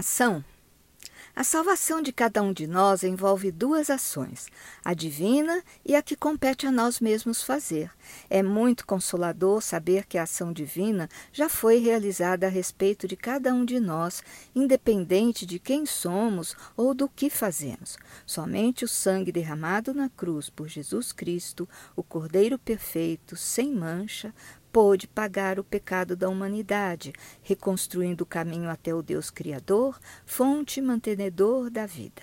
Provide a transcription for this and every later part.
ação? A salvação de cada um de nós envolve duas ações, a divina e a que compete a nós mesmos fazer. É muito consolador saber que a ação divina já foi realizada a respeito de cada um de nós, independente de quem somos ou do que fazemos. Somente o sangue derramado na cruz por Jesus Cristo, o Cordeiro perfeito, sem mancha, pôde pagar o pecado da humanidade, reconstruindo o caminho até o Deus Criador, fonte mantenedor da vida.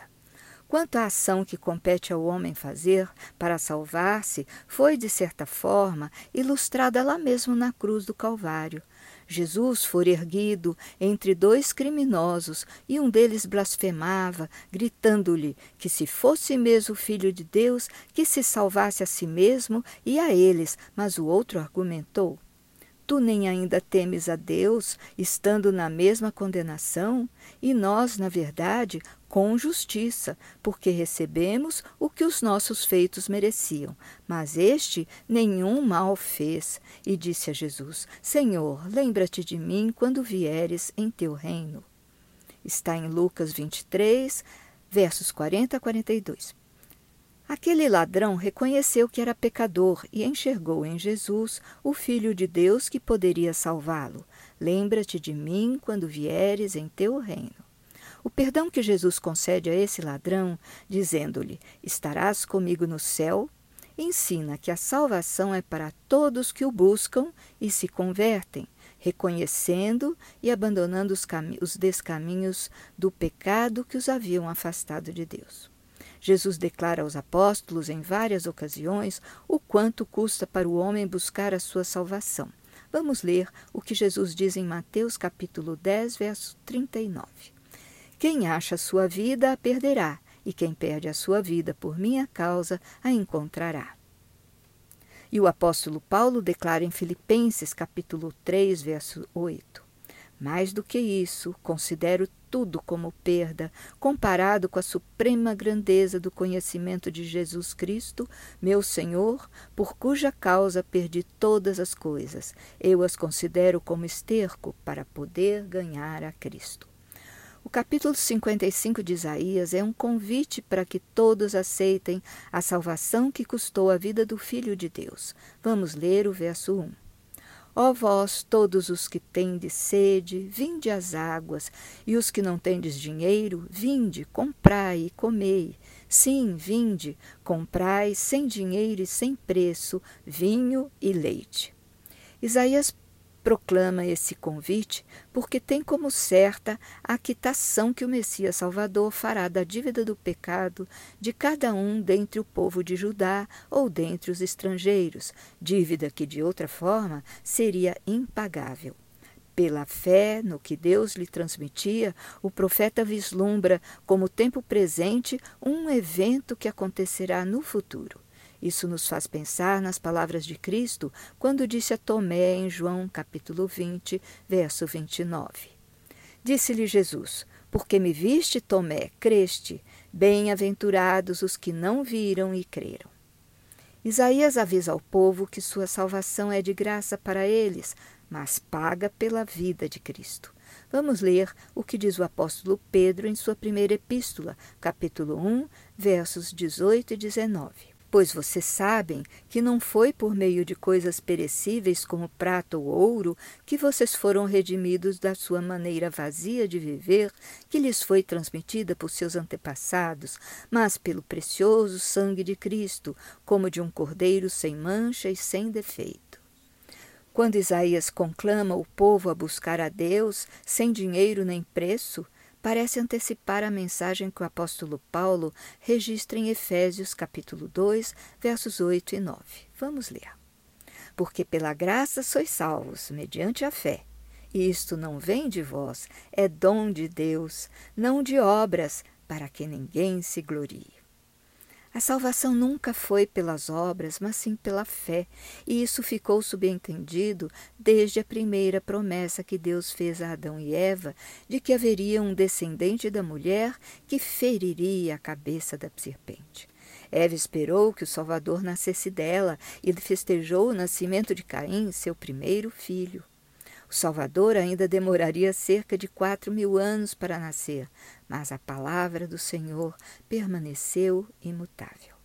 Quanto à ação que compete ao homem fazer para salvar-se, foi, de certa forma, ilustrada lá mesmo na cruz do Calvário. Jesus fora erguido entre dois criminosos e um deles blasfemava, gritando-lhe que, se fosse mesmo filho de Deus, que se salvasse a si mesmo e a eles, mas o outro argumentou: Tu nem ainda temes a Deus, estando na mesma condenação, e nós, na verdade, com justiça, porque recebemos o que os nossos feitos mereciam. Mas este nenhum mal fez. E disse a Jesus: Senhor, lembra-te de mim quando vieres em teu reino. Está em Lucas 23, versos 40 a 42. Aquele ladrão reconheceu que era pecador e enxergou em Jesus o Filho de Deus que poderia salvá-lo. Lembra-te de mim quando vieres em teu reino. O perdão que Jesus concede a esse ladrão, dizendo-lhe: Estarás comigo no céu, ensina que a salvação é para todos que o buscam e se convertem, reconhecendo e abandonando os, os descaminhos do pecado que os haviam afastado de Deus. Jesus declara aos apóstolos em várias ocasiões o quanto custa para o homem buscar a sua salvação. Vamos ler o que Jesus diz em Mateus capítulo 10, verso 39. Quem acha a sua vida a perderá, e quem perde a sua vida por minha causa a encontrará. E o apóstolo Paulo declara em Filipenses capítulo 3, verso 8: mais do que isso, considero tudo como perda, comparado com a suprema grandeza do conhecimento de Jesus Cristo, meu Senhor, por cuja causa perdi todas as coisas. Eu as considero como esterco para poder ganhar a Cristo. O capítulo 55 de Isaías é um convite para que todos aceitem a salvação que custou a vida do Filho de Deus. Vamos ler o verso 1. Ó vós, todos os que tendes sede, vinde às águas, e os que não tendes dinheiro, vinde, comprai e comei. Sim, vinde, comprai sem dinheiro e sem preço vinho e leite. Isaías proclama esse convite porque tem como certa a quitação que o Messias Salvador fará da dívida do pecado de cada um dentre o povo de Judá ou dentre os estrangeiros, dívida que de outra forma seria impagável. Pela fé no que Deus lhe transmitia, o profeta vislumbra como tempo presente um evento que acontecerá no futuro. Isso nos faz pensar nas palavras de Cristo quando disse a Tomé em João capítulo 20, verso 29. Disse-lhe Jesus: Porque me viste, Tomé, creste. Bem-aventurados os que não viram e creram. Isaías avisa ao povo que sua salvação é de graça para eles, mas paga pela vida de Cristo. Vamos ler o que diz o apóstolo Pedro em sua primeira epístola, capítulo 1, versos 18 e 19 pois vocês sabem que não foi por meio de coisas perecíveis como prata ou ouro que vocês foram redimidos da sua maneira vazia de viver, que lhes foi transmitida por seus antepassados, mas pelo precioso sangue de Cristo, como de um cordeiro sem mancha e sem defeito. Quando Isaías conclama o povo a buscar a Deus sem dinheiro nem preço, parece antecipar a mensagem que o apóstolo Paulo registra em Efésios capítulo 2, versos 8 e 9. Vamos ler. Porque pela graça sois salvos, mediante a fé. E isto não vem de vós, é dom de Deus, não de obras, para que ninguém se glorie. A salvação nunca foi pelas obras, mas sim pela fé, e isso ficou subentendido desde a primeira promessa que Deus fez a Adão e Eva de que haveria um descendente da mulher que feriria a cabeça da serpente. Eva esperou que o Salvador nascesse dela e festejou o nascimento de Caim, seu primeiro filho. O Salvador ainda demoraria cerca de quatro mil anos para nascer, mas a palavra do Senhor permaneceu imutável.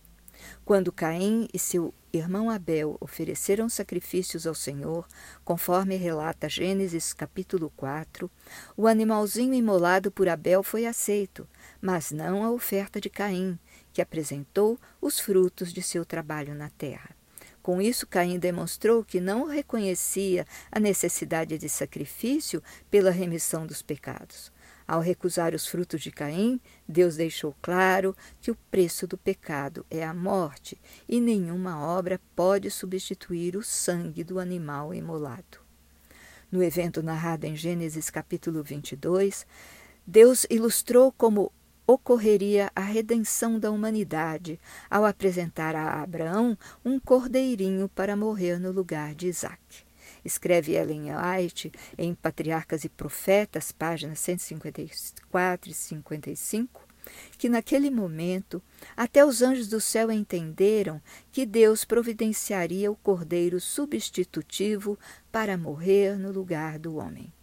Quando Caim e seu irmão Abel ofereceram sacrifícios ao Senhor, conforme relata Gênesis capítulo 4, o animalzinho imolado por Abel foi aceito, mas não a oferta de Caim, que apresentou os frutos de seu trabalho na terra. Com isso, Caim demonstrou que não reconhecia a necessidade de sacrifício pela remissão dos pecados. Ao recusar os frutos de Caim, Deus deixou claro que o preço do pecado é a morte e nenhuma obra pode substituir o sangue do animal imolado. No evento narrado em Gênesis capítulo 22, Deus ilustrou como ocorreria a redenção da humanidade ao apresentar a Abraão um cordeirinho para morrer no lugar de Isaac. Escreve Ellen White em Patriarcas e Profetas, páginas 154 e 55, que naquele momento até os anjos do céu entenderam que Deus providenciaria o cordeiro substitutivo para morrer no lugar do homem.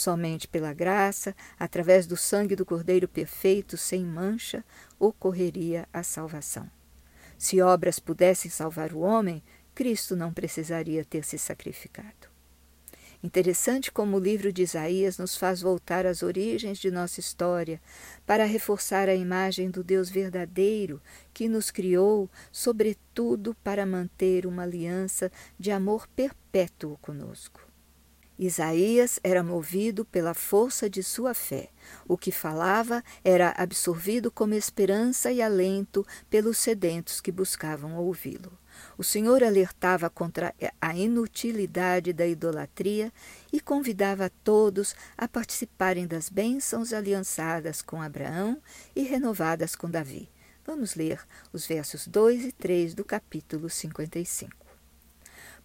Somente pela graça, através do sangue do Cordeiro perfeito, sem mancha, ocorreria a salvação. Se obras pudessem salvar o homem, Cristo não precisaria ter se sacrificado. Interessante como o livro de Isaías nos faz voltar às origens de nossa história para reforçar a imagem do Deus verdadeiro que nos criou, sobretudo para manter uma aliança de amor perpétuo conosco. Isaías era movido pela força de sua fé. O que falava era absorvido como esperança e alento pelos sedentos que buscavam ouvi-lo. O Senhor alertava contra a inutilidade da idolatria e convidava todos a participarem das bênçãos aliançadas com Abraão e renovadas com Davi. Vamos ler os versos 2 e 3 do capítulo 55.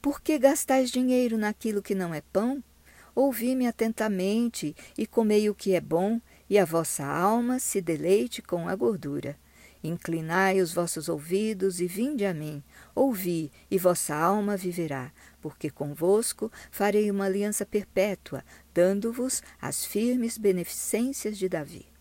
Por que gastais dinheiro naquilo que não é pão? Ouvi-me atentamente e comei o que é bom, e a vossa alma se deleite com a gordura. Inclinai os vossos ouvidos e vinde a mim. Ouvi, e vossa alma viverá, porque convosco farei uma aliança perpétua, dando-vos as firmes beneficências de Davi.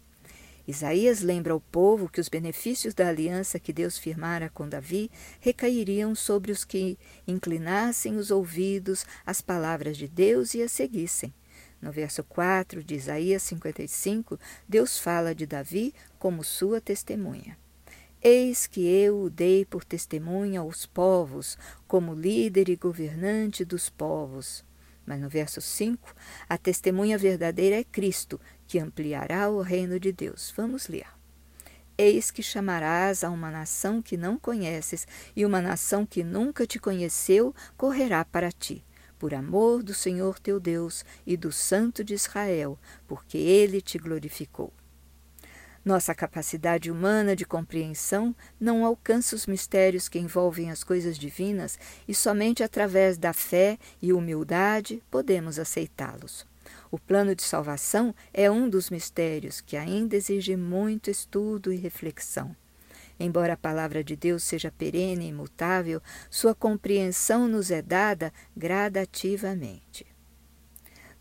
Isaías lembra ao povo que os benefícios da aliança que Deus firmara com Davi recairiam sobre os que inclinassem os ouvidos às palavras de Deus e as seguissem. No verso 4 de Isaías 55, Deus fala de Davi como sua testemunha. Eis que eu o dei por testemunha aos povos, como líder e governante dos povos. Mas no verso 5, a testemunha verdadeira é Cristo, que ampliará o reino de Deus. Vamos ler. Eis que chamarás a uma nação que não conheces, e uma nação que nunca te conheceu correrá para ti, por amor do Senhor teu Deus e do Santo de Israel, porque ele te glorificou. Nossa capacidade humana de compreensão não alcança os mistérios que envolvem as coisas divinas e somente através da fé e humildade podemos aceitá-los. O plano de salvação é um dos mistérios que ainda exige muito estudo e reflexão. Embora a palavra de Deus seja perene e imutável, sua compreensão nos é dada gradativamente.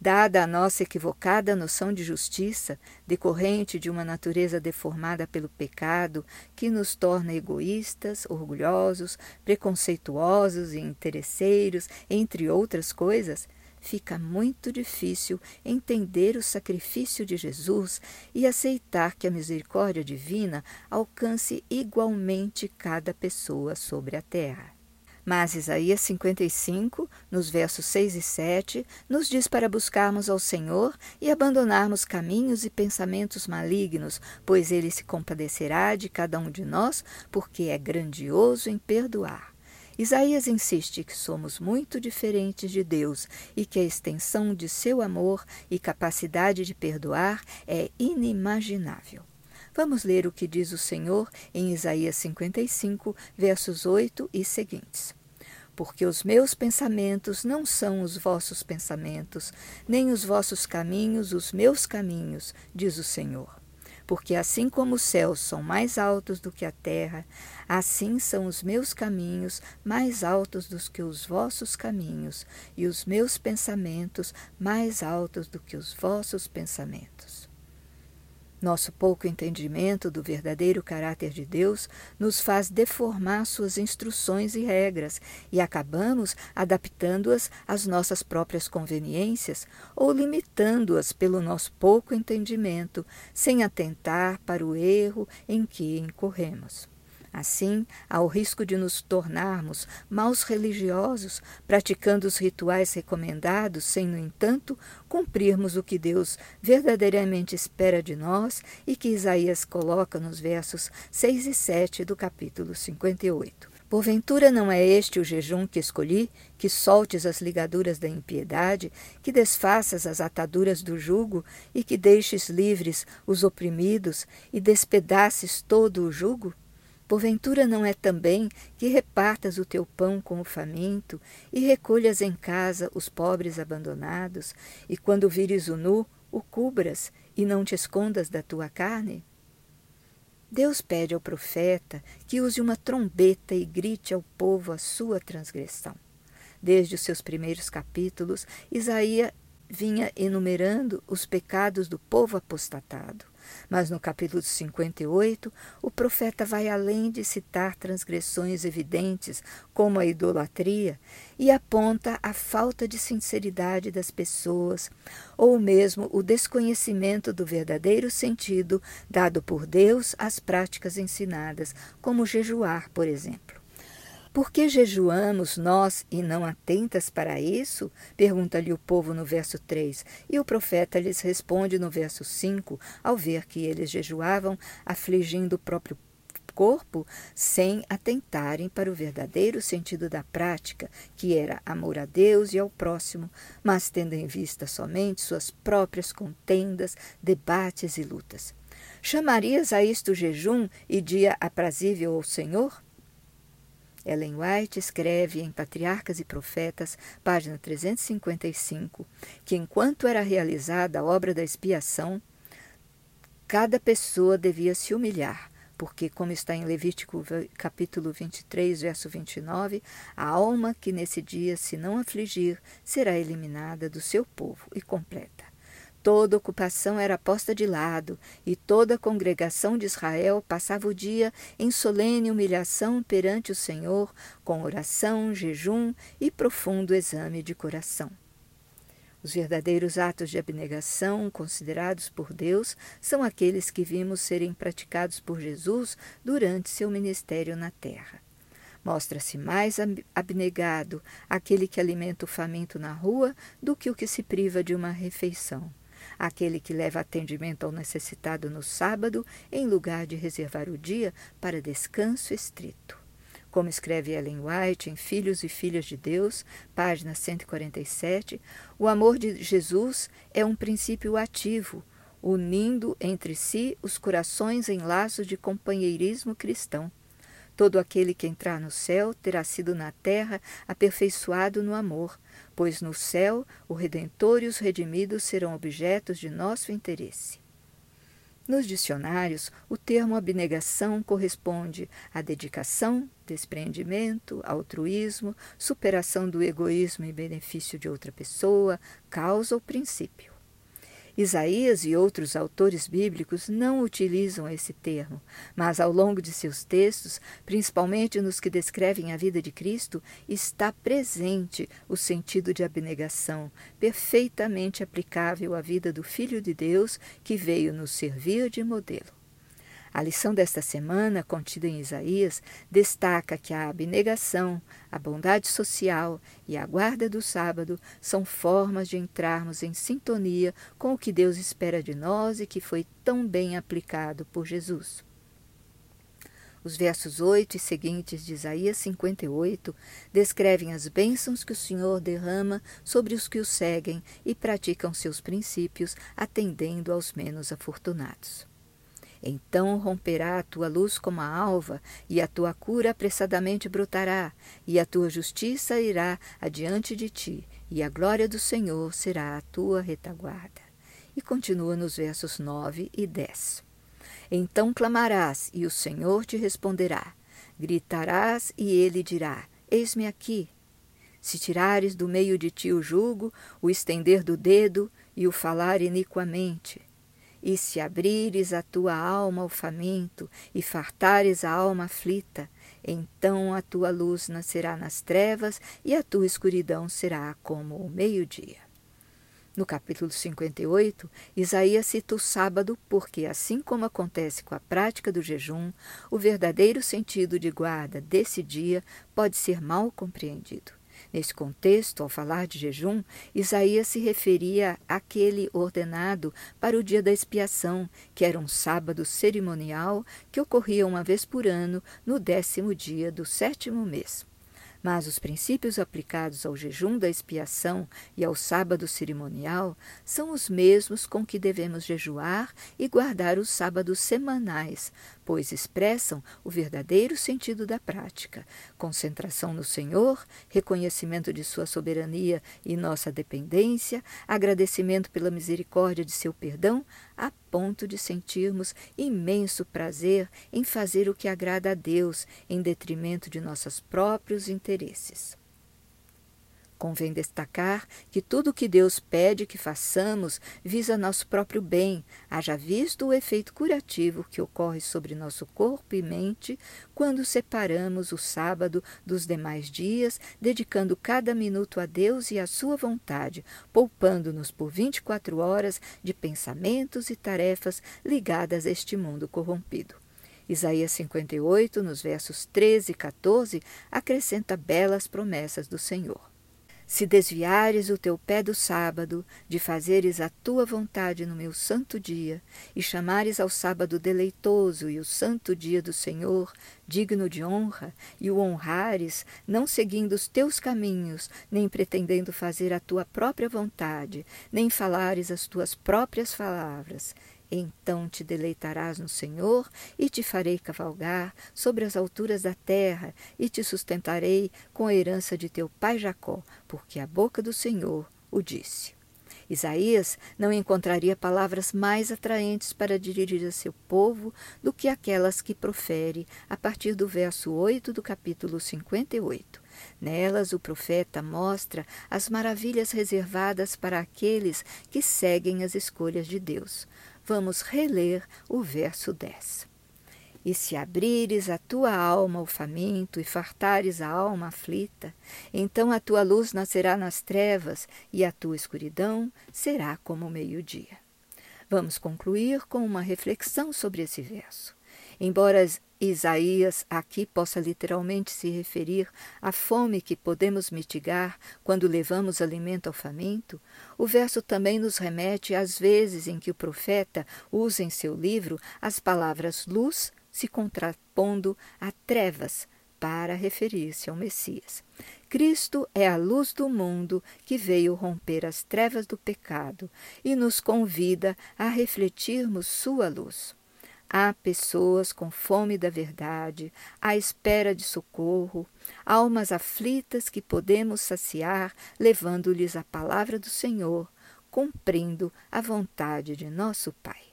Dada a nossa equivocada noção de justiça, decorrente de uma natureza deformada pelo pecado, que nos torna egoístas, orgulhosos, preconceituosos e interesseiros, entre outras coisas, fica muito difícil entender o sacrifício de Jesus e aceitar que a misericórdia divina alcance igualmente cada pessoa sobre a terra. Mas Isaías 55, nos versos 6 e 7, nos diz para buscarmos ao Senhor e abandonarmos caminhos e pensamentos malignos, pois ele se compadecerá de cada um de nós, porque é grandioso em perdoar. Isaías insiste que somos muito diferentes de Deus e que a extensão de seu amor e capacidade de perdoar é inimaginável. Vamos ler o que diz o Senhor em Isaías 55, versos 8 e seguintes. Porque os meus pensamentos não são os vossos pensamentos, nem os vossos caminhos os meus caminhos, diz o Senhor porque assim como os céus são mais altos do que a terra, assim são os meus caminhos mais altos do que os vossos caminhos, e os meus pensamentos mais altos do que os vossos pensamentos. Nosso pouco entendimento do verdadeiro caráter de Deus nos faz deformar suas instruções e regras e acabamos adaptando-as às nossas próprias conveniências ou limitando-as pelo nosso pouco entendimento, sem atentar para o erro em que incorremos. Assim, há o risco de nos tornarmos maus religiosos, praticando os rituais recomendados, sem, no entanto, cumprirmos o que Deus verdadeiramente espera de nós e que Isaías coloca nos versos 6 e 7 do capítulo 58. Porventura não é este o jejum que escolhi, que soltes as ligaduras da impiedade, que desfaças as ataduras do jugo e que deixes livres os oprimidos e despedaces todo o jugo? Porventura não é também que repartas o teu pão com o faminto e recolhas em casa os pobres abandonados, e quando vires o nu, o cubras e não te escondas da tua carne? Deus pede ao profeta que use uma trombeta e grite ao povo a sua transgressão. Desde os seus primeiros capítulos, Isaías vinha enumerando os pecados do povo apostatado. Mas no capítulo 58, o profeta vai além de citar transgressões evidentes, como a idolatria, e aponta a falta de sinceridade das pessoas, ou mesmo o desconhecimento do verdadeiro sentido dado por Deus às práticas ensinadas, como jejuar, por exemplo. Por que jejuamos nós e não atentas para isso? Pergunta-lhe o povo no verso 3. E o profeta lhes responde no verso 5, ao ver que eles jejuavam, afligindo o próprio corpo, sem atentarem para o verdadeiro sentido da prática, que era amor a Deus e ao próximo, mas tendo em vista somente suas próprias contendas, debates e lutas. Chamarias a isto jejum e dia aprazível ao Senhor? Ellen White escreve em Patriarcas e Profetas, página 355, que enquanto era realizada a obra da expiação, cada pessoa devia se humilhar, porque, como está em Levítico capítulo 23, verso 29, a alma que nesse dia se não afligir será eliminada do seu povo e completa. Toda ocupação era posta de lado, e toda a congregação de Israel passava o dia em solene humilhação perante o Senhor, com oração, jejum e profundo exame de coração. Os verdadeiros atos de abnegação considerados por Deus são aqueles que vimos serem praticados por Jesus durante seu ministério na terra. Mostra-se mais abnegado aquele que alimenta o faminto na rua do que o que se priva de uma refeição aquele que leva atendimento ao necessitado no sábado, em lugar de reservar o dia para descanso estrito. Como escreve Ellen White em Filhos e Filhas de Deus, página 147, o amor de Jesus é um princípio ativo, unindo entre si os corações em laços de companheirismo cristão. Todo aquele que entrar no céu terá sido na terra aperfeiçoado no amor, pois no céu o Redentor e os redimidos serão objetos de nosso interesse. Nos dicionários, o termo abnegação corresponde à dedicação, despreendimento, altruísmo, superação do egoísmo em benefício de outra pessoa, causa ou princípio. Isaías e outros autores bíblicos não utilizam esse termo, mas ao longo de seus textos, principalmente nos que descrevem a vida de Cristo, está presente o sentido de abnegação, perfeitamente aplicável à vida do Filho de Deus que veio nos servir de modelo. A lição desta semana, contida em Isaías, destaca que a abnegação, a bondade social e a guarda do sábado são formas de entrarmos em sintonia com o que Deus espera de nós e que foi tão bem aplicado por Jesus. Os versos 8 e seguintes de Isaías 58 descrevem as bênçãos que o Senhor derrama sobre os que o seguem e praticam seus princípios, atendendo aos menos afortunados. Então romperá a tua luz como a alva, e a tua cura apressadamente brotará, e a tua justiça irá adiante de ti, e a glória do Senhor será a tua retaguarda. E continua nos versos 9 e 10. Então clamarás, e o Senhor te responderá. Gritarás, e ele dirá: Eis-me aqui. Se tirares do meio de ti o jugo, o estender do dedo e o falar iniquamente, e se abrires a tua alma ao faminto e fartares a alma aflita, então a tua luz nascerá nas trevas e a tua escuridão será como o meio-dia. No capítulo 58, Isaías cita o sábado porque, assim como acontece com a prática do jejum, o verdadeiro sentido de guarda desse dia pode ser mal compreendido. Nesse contexto, ao falar de jejum, Isaías se referia àquele ordenado para o dia da expiação, que era um sábado cerimonial que ocorria uma vez por ano, no décimo dia do sétimo mês. Mas os princípios aplicados ao jejum da expiação e ao sábado cerimonial são os mesmos com que devemos jejuar e guardar os sábados semanais, pois expressam o verdadeiro sentido da prática: concentração no Senhor, reconhecimento de Sua soberania e nossa dependência, agradecimento pela misericórdia de seu perdão, a ponto de sentirmos imenso prazer em fazer o que agrada a Deus, em detrimento de nossos próprios interesses. Convém destacar que tudo o que Deus pede que façamos visa nosso próprio bem, haja visto o efeito curativo que ocorre sobre nosso corpo e mente quando separamos o sábado dos demais dias, dedicando cada minuto a Deus e à sua vontade, poupando-nos por 24 horas de pensamentos e tarefas ligadas a este mundo corrompido. Isaías 58, nos versos 13 e 14, acrescenta belas promessas do Senhor. Se desviares o teu pé do sábado, de fazeres a tua vontade no meu santo dia, e chamares ao sábado deleitoso e o santo dia do Senhor, digno de honra, e o honrares, não seguindo os teus caminhos, nem pretendendo fazer a tua própria vontade, nem falares as tuas próprias palavras, então te deleitarás no Senhor e te farei cavalgar sobre as alturas da terra e te sustentarei com a herança de teu pai Jacó, porque a boca do Senhor o disse. Isaías não encontraria palavras mais atraentes para dirigir a seu povo do que aquelas que profere a partir do verso 8 do capítulo 58. Nelas, o profeta mostra as maravilhas reservadas para aqueles que seguem as escolhas de Deus vamos reler o verso 10. E se abrires a tua alma ao faminto e fartares a alma aflita, então a tua luz nascerá nas trevas e a tua escuridão será como o meio-dia. Vamos concluir com uma reflexão sobre esse verso. Embora Isaías aqui possa literalmente se referir à fome que podemos mitigar quando levamos alimento ao faminto, o verso também nos remete às vezes em que o profeta usa em seu livro as palavras luz se contrapondo a trevas para referir-se ao Messias. Cristo é a luz do mundo que veio romper as trevas do pecado e nos convida a refletirmos sua luz. Há pessoas com fome da verdade, à espera de socorro, almas aflitas que podemos saciar levando-lhes a palavra do Senhor, cumprindo a vontade de nosso Pai.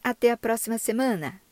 Até a próxima semana!